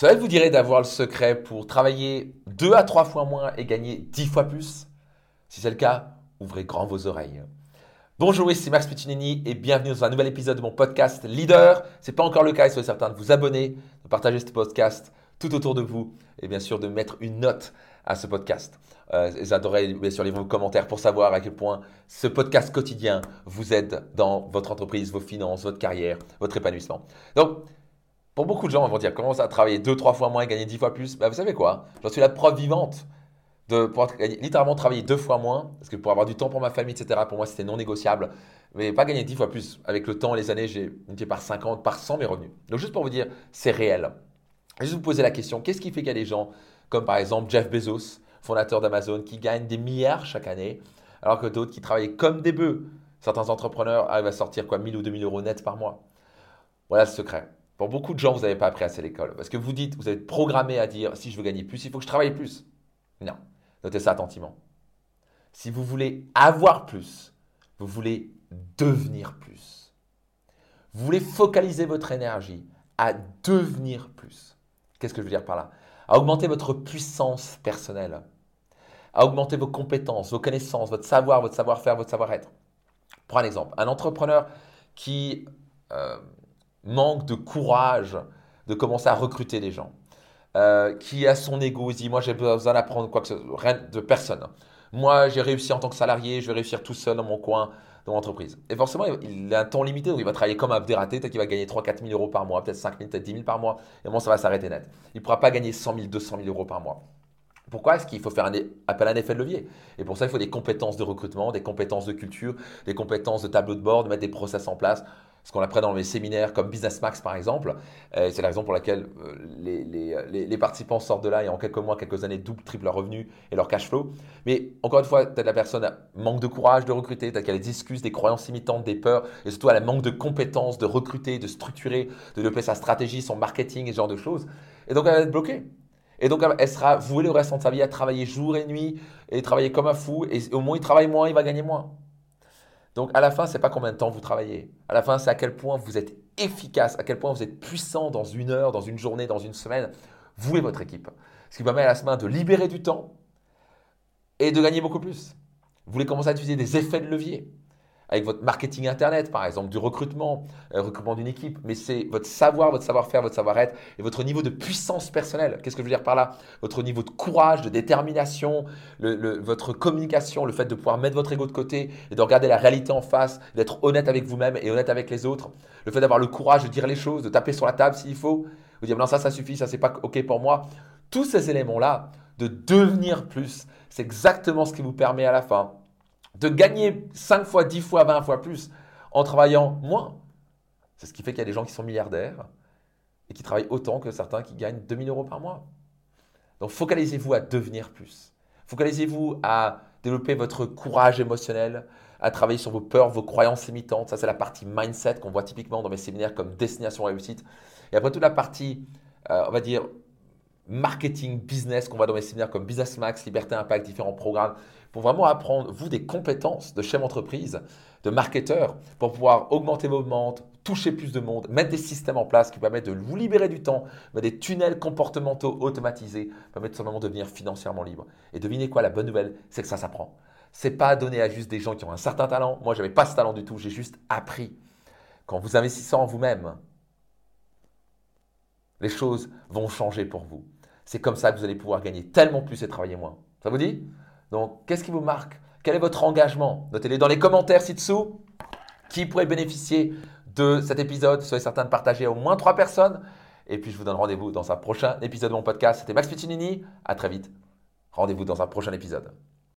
Cela vous dirait d'avoir le secret pour travailler deux à trois fois moins et gagner dix fois plus Si c'est le cas, ouvrez grand vos oreilles. Bonjour, ici Max Piccinini et bienvenue dans un nouvel épisode de mon podcast Leader. Ce n'est pas encore le cas, soyez certain de vous abonner, de partager ce podcast tout autour de vous et bien sûr de mettre une note à ce podcast. Euh, J'adorerais bien sûr lire vos commentaires pour savoir à quel point ce podcast quotidien vous aide dans votre entreprise, vos finances, votre carrière, votre épanouissement. Donc, pour beaucoup de gens, ils vont dire comment ça travailler deux, trois fois moins et gagner dix fois plus? Bah, Vous savez quoi? J'en suis la preuve vivante de pouvoir littéralement travailler deux fois moins, parce que pour avoir du temps pour ma famille, etc., pour moi, c'était non négociable, mais pas gagner dix fois plus. Avec le temps, les années, j'ai multiplié par 50, par 100 mes revenus. Donc, juste pour vous dire, c'est réel. Juste vous poser la question, qu'est-ce qui fait qu'il y a des gens, comme par exemple Jeff Bezos, fondateur d'Amazon, qui gagnent des milliards chaque année, alors que d'autres qui travaillent comme des bœufs? Certains entrepreneurs arrivent à sortir quoi 1000 ou 2000 euros net par mois. Voilà le secret. Pour beaucoup de gens, vous n'avez pas appris assez à l'école. Parce que vous dites, vous êtes programmé à dire, si je veux gagner plus, il faut que je travaille plus. Non. Notez ça attentivement. Si vous voulez avoir plus, vous voulez devenir plus. Vous voulez focaliser votre énergie à devenir plus. Qu'est-ce que je veux dire par là? À augmenter votre puissance personnelle, à augmenter vos compétences, vos connaissances, votre savoir, votre savoir-faire, votre savoir-être. Prends un exemple. Un entrepreneur qui euh, manque de courage de commencer à recruter des gens, euh, qui a son ego, il dit moi j'ai besoin d'apprendre quoi que ce soit, de personne. Moi j'ai réussi en tant que salarié, je vais réussir tout seul dans mon coin, dans mon entreprise. Et forcément, il a un temps limité, donc il va travailler comme un dératé, peut-être qu'il va gagner 3-4 000 euros par mois, peut-être 5 000, peut-être 10 000 par mois, et bon, ça va s'arrêter net. Il ne pourra pas gagner 100 000, 200 000 euros par mois. Pourquoi est-ce qu'il faut faire appel à un effet de levier? Et pour ça, il faut des compétences de recrutement, des compétences de culture, des compétences de tableau de bord, de mettre des process en place ce qu'on apprend dans les séminaires comme Business Max par exemple. Euh, c'est la raison pour laquelle euh, les, les, participants sortent de là et en quelques mois, quelques années, double, triple leur revenu et leur cash flow. Mais encore une fois, peut-être la personne manque de courage de recruter, peut-être qu'elle a des excuses, des croyances limitantes, des peurs, et surtout elle manque de compétences de recruter, de structurer, de développer sa stratégie, son marketing et ce genre de choses. Et donc elle va être bloquée. Et donc, elle sera vouée le reste de sa vie à travailler jour et nuit et travailler comme un fou. Et au moins, il travaille moins, il va gagner moins. Donc à la fin, ce n'est pas combien de temps vous travaillez. À la fin, c'est à quel point vous êtes efficace, à quel point vous êtes puissant dans une heure, dans une journée, dans une semaine, vous et votre équipe. Ce qui permet à la semaine de libérer du temps et de gagner beaucoup plus. Vous voulez commencer à utiliser des effets de levier avec votre marketing internet, par exemple, du recrutement, euh, recrutement d'une équipe, mais c'est votre savoir, votre savoir-faire, votre savoir-être et votre niveau de puissance personnelle. Qu'est-ce que je veux dire par là? Votre niveau de courage, de détermination, votre communication, le fait de pouvoir mettre votre ego de côté et de regarder la réalité en face, d'être honnête avec vous-même et honnête avec les autres, le fait d'avoir le courage de dire les choses, de taper sur la table s'il faut, vous dire non ça ça suffit, ça c'est pas ok pour moi. Tous ces éléments-là, de devenir plus, c'est exactement ce qui vous permet à la fin de gagner 5 fois, 10 fois, 20 fois plus en travaillant moins. C'est ce qui fait qu'il y a des gens qui sont milliardaires et qui travaillent autant que certains qui gagnent 2000 euros par mois. Donc focalisez-vous à devenir plus. Focalisez-vous à développer votre courage émotionnel, à travailler sur vos peurs, vos croyances limitantes. Ça, c'est la partie mindset qu'on voit typiquement dans mes séminaires comme destination réussite. Et après, toute la partie, euh, on va dire, marketing, business qu'on voit dans mes séminaires comme Business Max, Liberté Impact, différents programmes, pour vraiment apprendre, vous, des compétences de chef d'entreprise, de marketeur, pour pouvoir augmenter vos ventes, toucher plus de monde, mettre des systèmes en place qui permettent de vous libérer du temps, mettre des tunnels comportementaux automatisés, permettent simplement de devenir financièrement libre. Et devinez quoi, la bonne nouvelle, c'est que ça s'apprend. C'est pas donné à juste des gens qui ont un certain talent. Moi, je n'avais pas ce talent du tout, j'ai juste appris. Quand vous investissez en vous-même, les choses vont changer pour vous. C'est comme ça que vous allez pouvoir gagner tellement plus et travailler moins. Ça vous dit? Donc, qu'est-ce qui vous marque? Quel est votre engagement? Notez-les dans les commentaires ci-dessous. Qui pourrait bénéficier de cet épisode? Soyez certain de partager au moins trois personnes. Et puis, je vous donne rendez-vous dans un prochain épisode de mon podcast. C'était Max Piccinini. À très vite. Rendez-vous dans un prochain épisode.